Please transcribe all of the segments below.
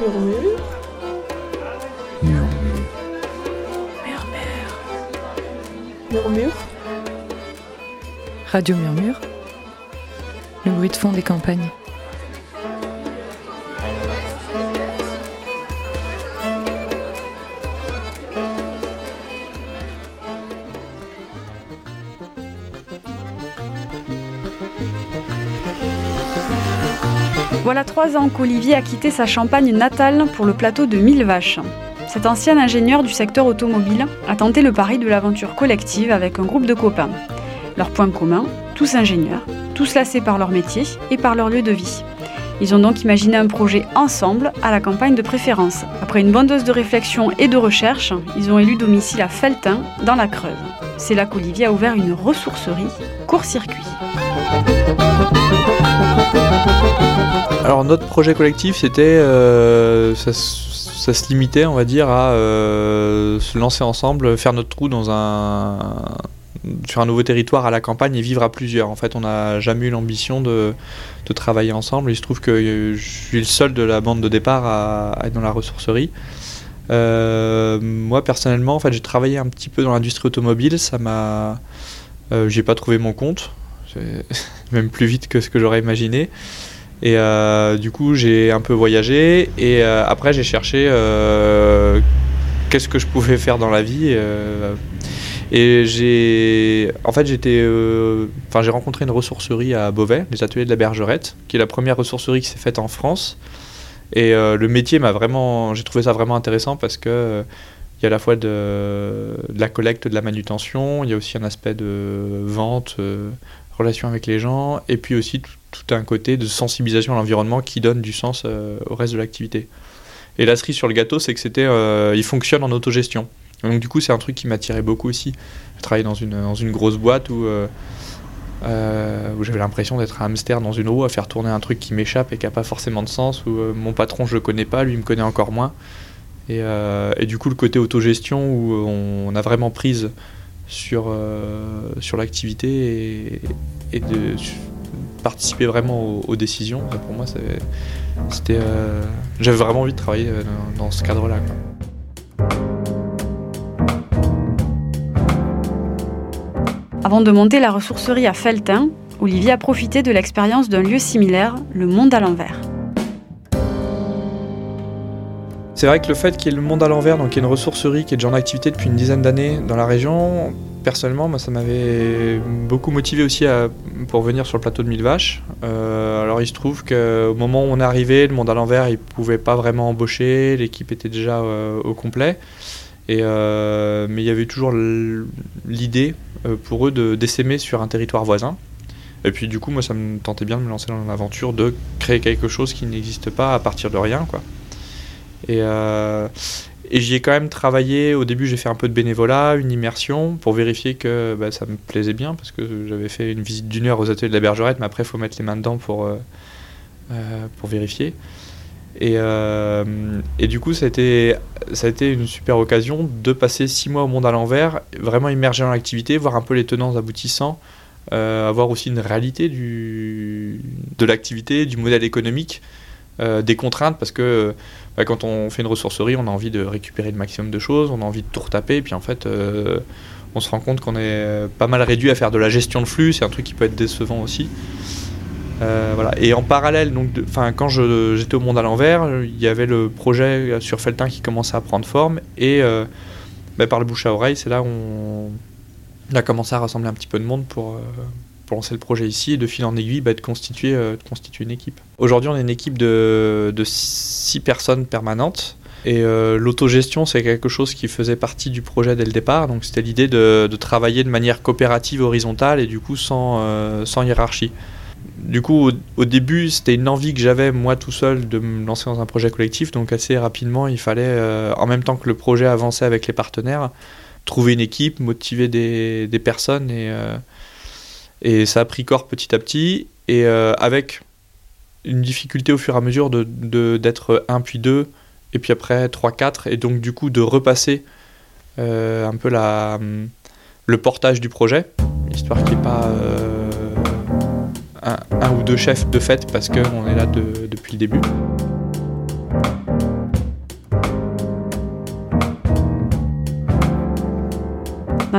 Murmure. Murmure. Murmure. Radio Murmure. Le bruit de fond des campagnes. Trois ans qu'Olivier a quitté sa Champagne natale pour le plateau de Mille Vaches. Cet ancien ingénieur du secteur automobile a tenté le pari de l'aventure collective avec un groupe de copains. Leur point commun, tous ingénieurs, tous lassés par leur métier et par leur lieu de vie. Ils ont donc imaginé un projet ensemble à la campagne de préférence. Après une bonne dose de réflexion et de recherche, ils ont élu domicile à Feltin, dans la Creuse. C'est là qu'Olivier a ouvert une ressourcerie court-circuit. Alors notre projet collectif, c'était, euh, ça, ça se limitait, on va dire, à euh, se lancer ensemble, faire notre trou dans un sur un nouveau territoire à la campagne et vivre à plusieurs. En fait, on n'a jamais eu l'ambition de, travailler ensemble. Il se trouve que je suis le seul de la bande de départ à, être dans la ressourcerie. Euh, moi personnellement, en fait, j'ai travaillé un petit peu dans l'industrie automobile. Ça m'a, euh, j'ai pas trouvé mon compte, même plus vite que ce que j'aurais imaginé. Et euh, du coup, j'ai un peu voyagé et euh, après, j'ai cherché euh, qu'est-ce que je pouvais faire dans la vie. et j'ai, en fait, j'étais, enfin, j'ai rencontré une ressourcerie à Beauvais, les ateliers de la Bergerette, qui est la première ressourcerie qui s'est faite en France. Et le métier m'a vraiment, j'ai trouvé ça vraiment intéressant parce que il y a à la fois de, la collecte, de la manutention, il y a aussi un aspect de vente, relation avec les gens, et puis aussi tout, un côté de sensibilisation à l'environnement qui donne du sens euh, au reste de l'activité. Et la cerise sur le gâteau, c'est que c'était, euh, il fonctionne en autogestion. Donc du coup, c'est un truc qui m'attirait beaucoup aussi. Je travaillais dans une, dans une grosse boîte où, euh, où j'avais l'impression d'être un hamster dans une roue à faire tourner un truc qui m'échappe et qui n'a pas forcément de sens, où mon patron, je le connais pas, lui, me connaît encore moins. Et, et du coup, le côté autogestion où on a vraiment prise sur, euh, sur l'activité et, de participer vraiment aux, décisions, pour moi, c'était, euh, j'avais vraiment envie de travailler euh, dans, dans ce cadre-là. Avant de monter la ressourcerie à Feltin, Olivier a profité de l'expérience d'un lieu similaire, le Monde à l'envers. C'est vrai que le fait qu'il y ait le monde à l'envers, donc il y a une ressourcerie qui est déjà en activité depuis une dizaine d'années dans la région, personnellement, ça m'avait beaucoup motivé aussi pour venir sur le plateau de Mille Vaches. Euh, alors il se trouve qu'au moment où on est arrivé, le monde à l'envers, il pouvait pas vraiment embaucher, l'équipe était déjà euh, au complet. Et, euh, mais il y avait toujours l'idée pour eux de d'essaimer sur un territoire voisin. Et puis du coup, moi, ça me tentait bien de me lancer dans l'aventure de créer quelque chose qui n'existe pas à partir de rien. Et, euh, et j'y ai quand même travaillé. Au début, j'ai fait un peu de bénévolat, une immersion, pour vérifier que bah, ça me plaisait bien, parce que j'avais fait une visite d'une heure aux ateliers de la Bergerette, mais après, il faut mettre les mains dedans pour, euh, euh, pour vérifier. Et, et du coup, ça a, été, ça a été une super occasion de passer six mois au monde à l'envers, vraiment immergé dans l'activité, voir un peu les tenants aboutissants, avoir aussi une réalité du, de l'activité, du modèle économique, euh, des contraintes, parce que bah, quand on fait une ressourcerie, on a envie de récupérer le maximum de choses, on a envie de tout retaper, et puis en fait, euh, on se rend compte qu'on est pas mal réduit à faire de la gestion de flux, c'est un truc qui peut être décevant aussi. Euh. Et en parallèle, quand j'étais au monde à l'envers, il y avait le projet sur Feltin qui commençait à prendre forme, et bah, par le bouche à oreille, c'est là où on, a commencé à rassembler un petit peu de monde pour, lancer le projet ici, et de fil en aiguille, bah, de, constituer, euh, de constituer une équipe. Aujourd'hui, on est une équipe de, de six personnes permanentes. Et euh, l'autogestion, c'est quelque chose qui faisait partie du projet dès le départ. Donc, c'était l'idée de, travailler de manière coopérative, horizontale et du coup sans, euh, sans hiérarchie. Du coup, au, début, c'était une envie que j'avais, moi tout seul, de me lancer dans un projet collectif. Donc, assez rapidement, il fallait, en même temps que le projet avançait avec les partenaires, trouver une équipe, motiver des, des personnes. Et, et ça a pris corps petit à petit. Et euh, avec une difficulté au fur et à mesure de, de- d'être 1 puis 2, et puis après 3, 4, et donc du coup de repasser euh, un peu la, le portage du projet, histoire qu'il n'y ait pas euh, un, ou deux chefs de fait, parce qu'on est là de- depuis le début.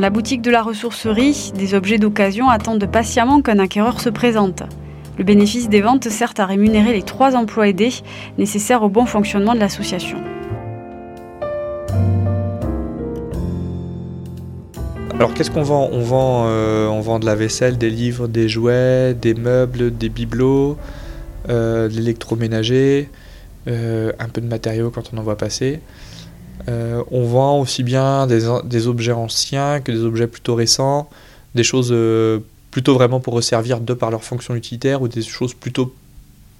La boutique de la ressourcerie, des objets d'occasion attendent patiemment qu'un acquéreur se présente. Le bénéfice des ventes sert à rémunérer les trois emplois aidés nécessaires au bon fonctionnement de l'association. Alors qu'est-ce qu'on vend? On vend, euh, on vend de la vaisselle, des livres, des jouets, des meubles, des bibelots, euh, de l'électroménager, euh, un peu de matériaux quand on en voit passer. On vend aussi bien des, objets anciens que des objets plutôt récents, des choses plutôt vraiment pour resservir de par leur fonction utilitaire ou des choses plutôt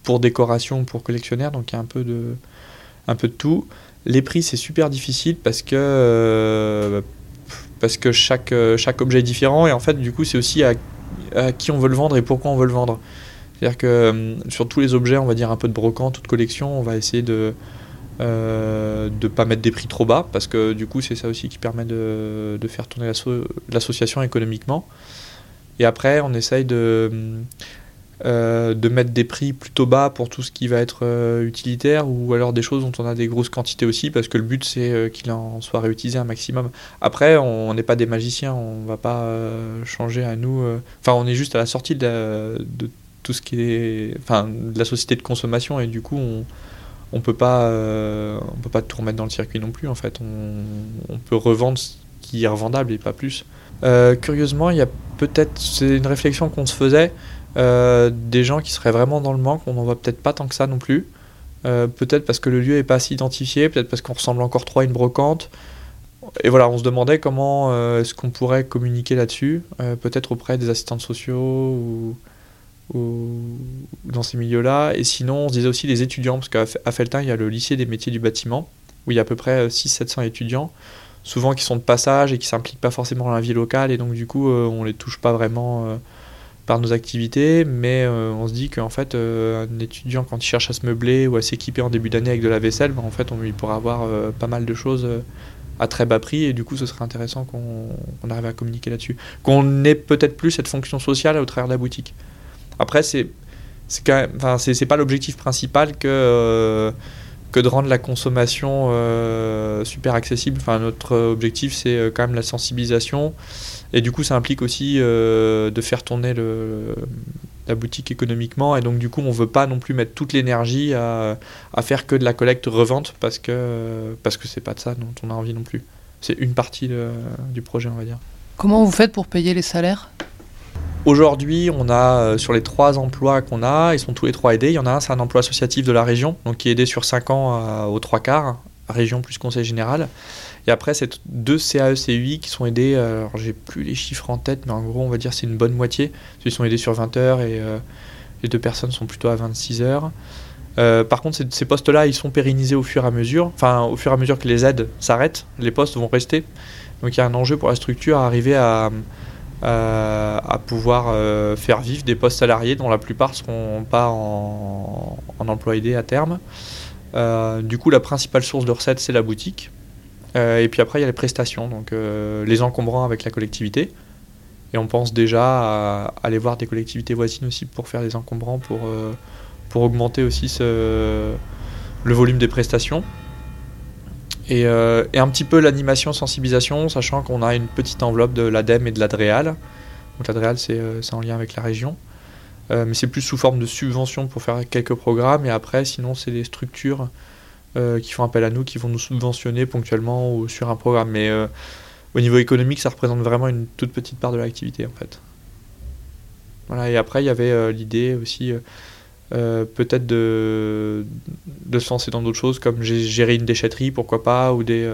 pour décoration, pour collectionnaire, donc il y a un peu de, un peu de tout. Les prix c'est super difficile parce que parce que chaque, euh, chaque objet est différent et en fait du coup c'est aussi à, qui on veut le vendre et pourquoi on veut le vendre. C'est-à-dire que euh, sur tous les objets, on va dire un peu de brocante, toute collection, on va essayer de ne euh, pas mettre des prix trop bas parce que du coup c'est ça aussi qui permet de, de faire tourner l'association économiquement. Et après on essaye de euh, de mettre des prix plutôt bas pour tout ce qui va être euh, utilitaire ou alors des choses dont on a des grosses quantités aussi parce que le but c'est qu'il en soit réutilisé un maximum. Après, on n'est pas des magiciens, on va pas changer à nous. Enfin, on est juste à la sortie de, tout ce qui est. Enfin, de la société de consommation et du coup, on. On peut pas, on peut pas tout remettre dans le circuit non plus en fait. On, peut revendre ce qui est revendable et pas plus. curieusement, il y a peut-être, c'est une réflexion qu'on se faisait. Euh, des gens qui seraient vraiment dans le manque, on n'en voit peut-être pas tant que ça non plus. Euh, peut-être parce que le lieu n'est pas assez identifié, peut-être parce qu'on ressemble encore trop à une brocante. Et voilà, on se demandait comment euh, est-ce qu'on pourrait communiquer là-dessus, peut-être auprès des assistants sociaux dans ces milieux-là. Et sinon, on se disait aussi les étudiants, parce qu'à Feltin, il y a le lycée des métiers du bâtiment, où il y a à peu près 600-700 étudiants, souvent qui sont de passage et qui s'impliquent pas forcément dans la vie locale, et donc du coup, on les touche pas vraiment par nos activités, mais euh, on se dit qu'en fait, euh, un étudiant, quand il cherche à se meubler ou à s'équiper en début d'année avec de la vaisselle, ben, en fait, on, lui pourra avoir euh, pas mal de choses à très bas prix, et du coup, ce serait intéressant qu'on arrive à communiquer là-dessus. Qu'on ait peut-être plus cette fonction sociale au travers de la boutique. Après, c'est c'est quand enfin, c'est pas l'objectif principal que que de rendre la consommation super accessible. Enfin, notre objectif, c'est quand même la sensibilisation et du coup, ça implique aussi euh, de faire tourner le, la boutique économiquement. Et donc, du coup, on ne veut pas non plus mettre toute l'énergie à, à, faire que de la collecte revente parce que parce que c'est pas de ça dont on a envie non plus. C'est une partie du projet, on va dire. Comment vous faites pour payer les salaires? Aujourd'hui, on a euh, sur les trois emplois qu'on a, ils sont tous les trois aidés. Il y en a un, c'est un emploi associatif de la région, donc qui est aidé sur cinq ans aux trois quarts, région plus conseil général. Et après, c'est deux CAE, CUI qui sont aidés, euh, alors j'ai plus les chiffres en tête, mais en gros, on va dire c'est une bonne moitié. Ils sont aidés sur 20 heures et euh, les deux personnes sont plutôt à 26 heures. Euh, par contre, ces postes-là, ils sont pérennisés au fur et à mesure. Enfin, au fur et à mesure que les aides s'arrêtent, les postes vont rester. Donc il y a un enjeu pour la structure à arriver à, à, pouvoir faire vivre des postes salariés dont la plupart seront pas en, emploi aidé à terme. du coup, la principale source de recettes, c'est la boutique. Euh, et puis après, il y a les prestations, donc euh, les encombrants avec la collectivité. Et on pense déjà à aller voir des collectivités voisines aussi pour faire des encombrants, pour, euh, pour augmenter aussi le volume des prestations. Et, et un petit peu l'animation, sensibilisation, sachant qu'on a une petite enveloppe de l'ADEME et de l'ADREAL. Donc l'ADREAL, c'est en lien avec la région. mais c'est plus sous forme de subvention pour faire quelques programmes. Et après, sinon, c'est des structures euh, qui font appel à nous, qui vont nous subventionner ponctuellement ou sur un programme. Mais euh, au niveau économique, ça représente vraiment une toute petite part de l'activité en fait. Voilà, et après, il y avait euh, l'idée aussi peut-être de, de se lancer dans d'autres choses comme gérer une déchetterie, pourquoi pas, ou des,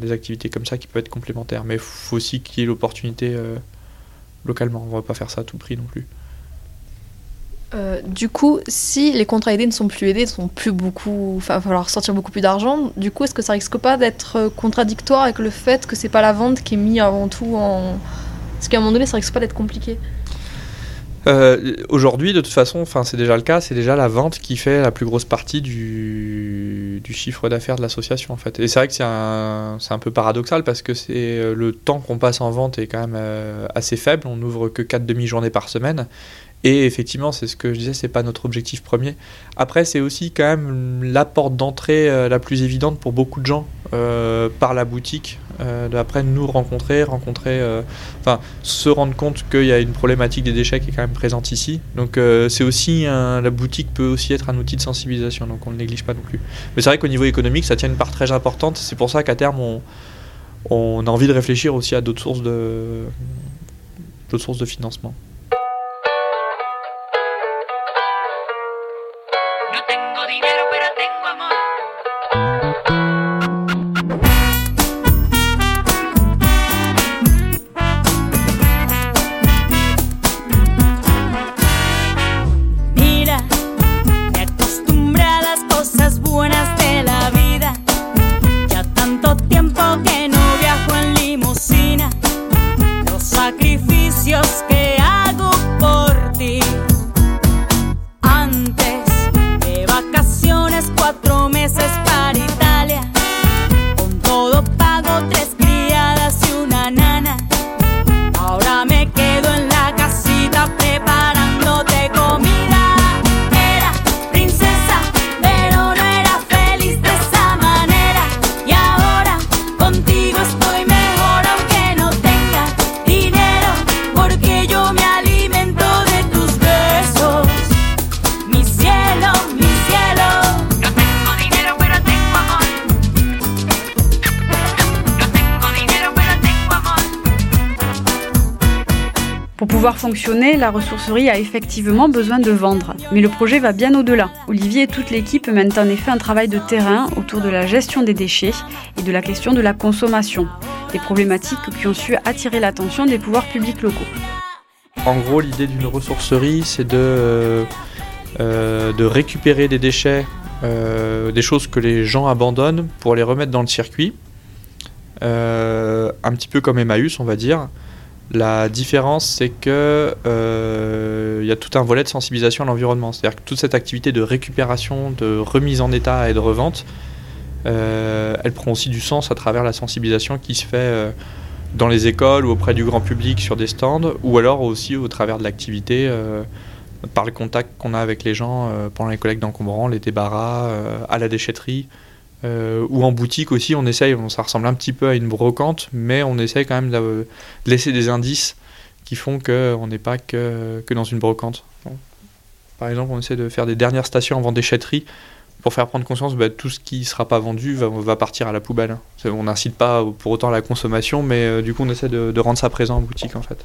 des activités comme ça qui peuvent être complémentaires. Mais il faut aussi qu'il y ait l'opportunité localement. On ne va pas faire ça à tout prix non plus. Euh, du coup, si les contrats aidés ne sont plus aidés, ne sont plus beaucoup, enfin, va falloir sortir beaucoup plus d'argent. Du coup, est-ce que ça risque pas d'être euh, contradictoire avec le fait que c'est pas la vente qui est mise avant tout en, est-ce qu'à un moment donné, ça risque pas d'être compliqué? Euh, Aujourd'hui, de toute façon, c'est déjà le cas, c'est déjà la vente qui fait la plus grosse partie du, chiffre d'affaires de l'association, en fait. Et c'est vrai que c'est un, un peu paradoxal parce que c'est le temps qu'on passe en vente est quand même assez faible. On n'ouvre que 4 demi-journées par semaine. Et effectivement, c'est ce que je disais, c'est pas notre objectif premier. Après, c'est aussi quand même la porte d'entrée euh, la plus évidente pour beaucoup de gens euh, par la boutique. Euh, après nous rencontrer, rencontrer, euh, enfin se rendre compte qu'il y a une problématique des déchets qui est quand même présente ici. Donc euh, c'est aussi un- la boutique peut aussi être un outil de sensibilisation, donc on ne néglige pas non plus. Mais c'est vrai qu'au niveau économique, ça tient une part très importante. C'est pour ça qu'à terme on, on a envie de réfléchir aussi à d'autres sources de d'autres sources de financement. La ressourcerie a effectivement besoin de vendre. Mais le projet va bien au-delà. Olivier et toute l'équipe mènent en effet un travail de terrain autour de la gestion des déchets et de la question de la consommation. Des problématiques qui ont su attirer l'attention des pouvoirs publics locaux. En gros, l'idée d'une ressourcerie, c'est de, euh, euh, récupérer des déchets, euh, des choses que les gens abandonnent pour les remettre dans le circuit. Un petit peu comme Emmaüs, on va dire. La différence, c'est que euh, il y a tout un volet de sensibilisation à l'environnement. C'est-à-dire que toute cette activité de récupération, de remise en état et de revente, euh, elle prend aussi du sens à travers la sensibilisation qui se fait euh, dans les écoles ou auprès du grand public sur des stands, ou alors aussi au travers de l'activité, par le contact qu'on a avec les gens pendant les collectes d'encombrants, les débarras, à la déchetterie, euh, ou en boutique aussi, on essaye, ça ressemble un petit peu à une brocante, mais on essaye quand même de, laisser des indices qui font qu'on n'est pas que, que dans une brocante. Par exemple, on essaie de faire des dernières stations avant déchetterie pour faire prendre conscience que bah, tout ce qui ne sera pas vendu va, partir à la poubelle. On n'incite pas pour autant à la consommation, mais euh, du coup on essaie de, rendre ça présent en boutique en fait.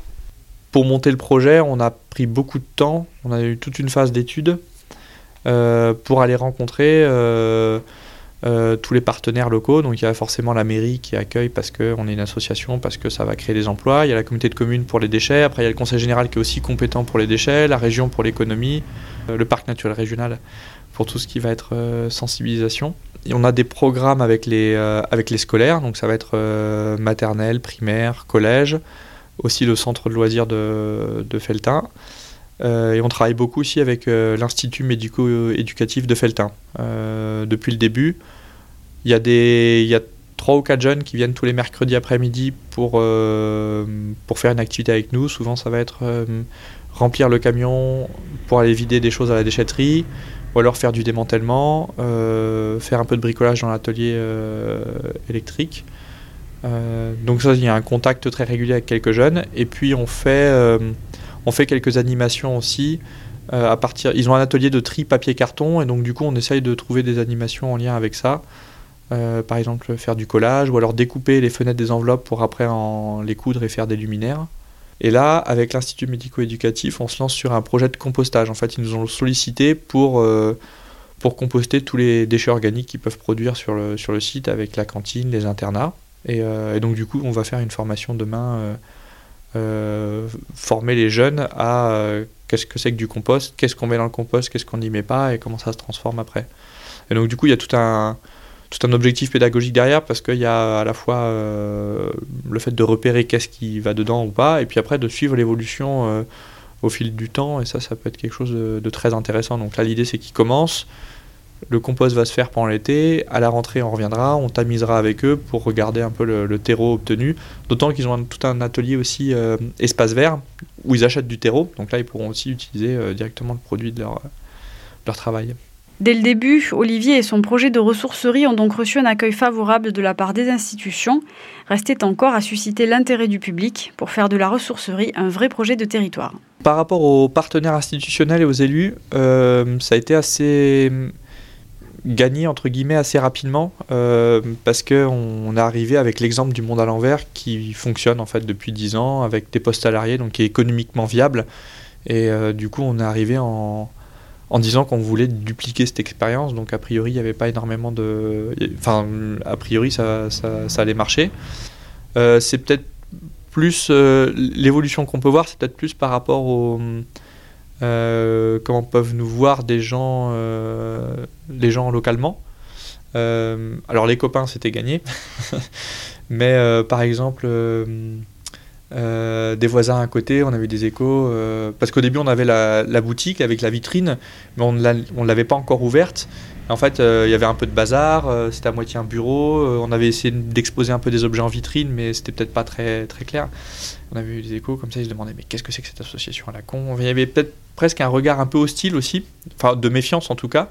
Pour monter le projet, on a pris beaucoup de temps, on a eu toute une phase d'études euh, pour aller rencontrer euh, tous les partenaires locaux. Donc il y a forcément la mairie qui accueille parce qu'on est une association, parce que ça va créer des emplois. Il y a la communauté de communes pour les déchets. Après il y a le conseil général qui est aussi compétent pour les déchets, la région pour l'économie, euh, le parc naturel régional pour tout ce qui va être euh, sensibilisation. Et on a des programmes avec les, avec les scolaires, donc ça va être maternelle, primaire, collège, aussi le centre de loisirs de, de Feltin. Euh, et on travaille beaucoup aussi avec euh, l'Institut médico-éducatif de Feltin. Euh, depuis le début, il y a des, y a trois ou quatre jeunes qui viennent tous les mercredis après-midi pour, pour faire une activité avec nous. Souvent, ça va être remplir le camion pour aller vider des choses à la déchetterie, ou alors faire du démantèlement, faire un peu de bricolage dans l'atelier électrique. Donc ça, il y a un contact très régulier avec quelques jeunes. Et puis on fait, on fait quelques animations aussi. euh, à partir, ils ont un atelier de tri papier carton et donc du coup on essaye de trouver des animations en lien avec ça. Euh, par exemple faire du collage ou alors découper les fenêtres des enveloppes pour après en les coudre et faire des luminaires. Et là, avec l'Institut médico-éducatif, on se lance sur un projet de compostage. En fait, ils nous ont sollicité pour, euh, pour composter tous les déchets organiques qu'ils peuvent produire sur le, sur le site avec la cantine, les internats. Et, donc, du coup, on va faire une formation demain, former les jeunes à euh, qu'est-ce que c'est que du compost, qu'est-ce qu'on met dans le compost, qu'est-ce qu'on n'y met pas et comment ça se transforme après. Et donc, du coup, il y a tout un, tout un objectif pédagogique derrière parce qu'il y a à la fois euh, le fait de repérer qu'est-ce qui va dedans ou pas, et puis après de suivre l'évolution euh, au fil du temps, et ça, ça peut être quelque chose de, de très intéressant. Donc là, l'idée, c'est qu'il commence, le compost va se faire pendant l'été, à la rentrée, on reviendra, on tamisera avec eux pour regarder un peu le, le terreau obtenu, d'autant qu'ils ont un- tout un atelier aussi euh, espace vert, où ils achètent du terreau, donc là, ils pourront aussi utiliser euh, directement le produit de leur, leur travail. Dès le début, Olivier et son projet de ressourcerie ont donc reçu un accueil favorable de la part des institutions. Restait encore à susciter l'intérêt du public pour faire de la ressourcerie un vrai projet de territoire. Par rapport aux partenaires institutionnels et aux élus, euh, ça a été assez gagné entre guillemets assez rapidement euh, parce qu'on est arrivé avec l'exemple du monde à l'envers qui fonctionne en fait depuis 10 ans avec des postes salariés donc qui est économiquement viable et euh, du coup on est arrivé en, en disant qu'on voulait dupliquer cette expérience. Donc a priori, il n'y avait pas énormément de... Enfin, a priori, ça, ça, allait marcher. Euh, c'est peut-être plus... L'évolution qu'on peut voir, c'est peut-être plus par rapport au... Euh, comment peuvent nous voir des gens, les gens localement. alors les copains, c'était gagné. Mais par exemple euh, des voisins à côté, on avait des échos. Euh, parce qu'au début, on avait la, boutique avec la vitrine, mais on ne l'avait pas encore ouverte. En fait, euh, il y avait un peu de bazar, c'était à moitié un bureau. on avait essayé d'exposer un peu des objets en vitrine, mais c'était peut-être pas très, clair. On avait eu des échos comme ça, ils se demandaient mais qu'est-ce que c'est que cette association à la con? Il y avait peut-être presque un regard un peu hostile aussi, enfin de méfiance en tout cas.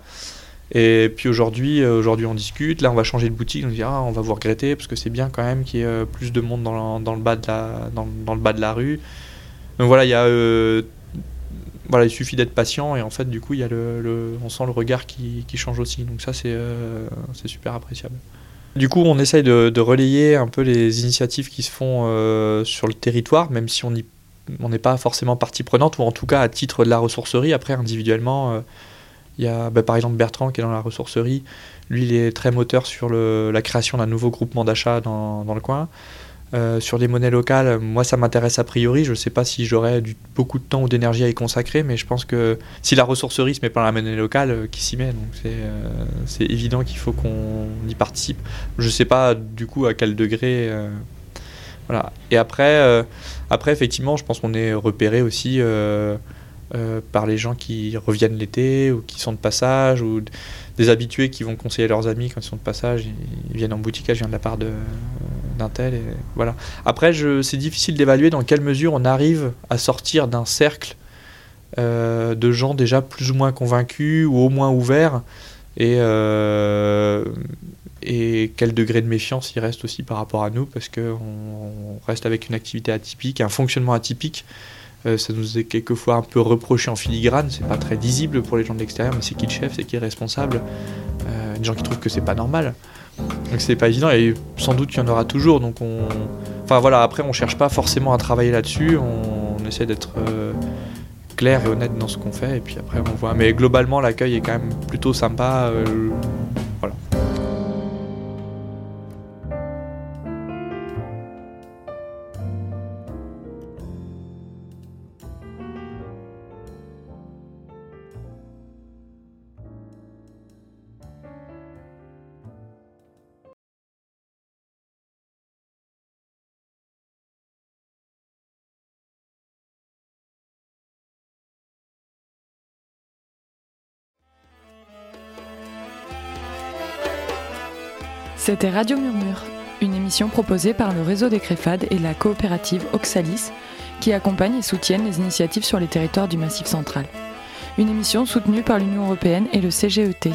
Et puis aujourd'hui, euh, aujourd'hui on discute. Là, on va changer de boutique. On dit ah, on va vous regretter parce que c'est bien quand même qu'il y ait euh, plus de monde dans, le bas de la, rue. Donc voilà, il y a, euh, voilà, il suffit d'être patient et en fait, du coup, il y a le, on sent le regard qui, qui change aussi. Donc ça, c'est c'est super appréciable. Du coup, on essaye de, de, relayer un peu les initiatives qui se font sur le territoire, même si on n'est pas forcément partie prenante ou en tout cas à titre de la ressourcerie. Après, individuellement il y a bah, par exemple Bertrand qui est dans la ressourcerie. Lui, il est très moteur sur le, la création d'un nouveau groupement d'achat dans, dans, le coin. Euh, sur les monnaies locales, moi ça m'intéresse a priori. Je ne sais pas si j'aurais beaucoup de temps ou d'énergie à y consacrer, mais je pense que si la ressourcerie se met pas la monnaie locale, euh, qui s'y met Donc euh, c'est évident qu'il faut qu'on y participe. Je ne sais pas du coup à quel degré. voilà. Et après, après, effectivement, je pense qu'on est repéré aussi par les gens qui reviennent l'été ou qui sont de passage ou des habitués qui vont conseiller leurs amis quand ils sont de passage, ils, viennent en boutique, je viens de la part d'un tel. Voilà. Après, c'est difficile d'évaluer dans quelle mesure on arrive à sortir d'un cercle euh, de gens déjà plus ou moins convaincus ou au moins ouverts euh, et quel degré de méfiance il reste aussi par rapport à nous parce qu'on reste avec une activité atypique, un fonctionnement atypique euh, ça nous est quelquefois un peu reproché en filigrane, c'est pas très visible pour les gens de l'extérieur, mais c'est qui le chef, c'est qui est responsable. Euh, des gens qui trouvent que c'est pas normal. Donc c'est pas évident et sans doute qu'il y en aura toujours. Donc on, enfin voilà, après on cherche pas forcément à travailler là-dessus, on, essaie d'être euh, clair et honnête dans ce qu'on fait et puis après on voit. Mais globalement l'accueil est quand même plutôt sympa. C'était Radio Murmure, une émission proposée par le réseau des Créfades et la coopérative Oxalis, qui accompagnent et soutiennent les initiatives sur les territoires du Massif central. Une émission soutenue par l'Union européenne et le CGET.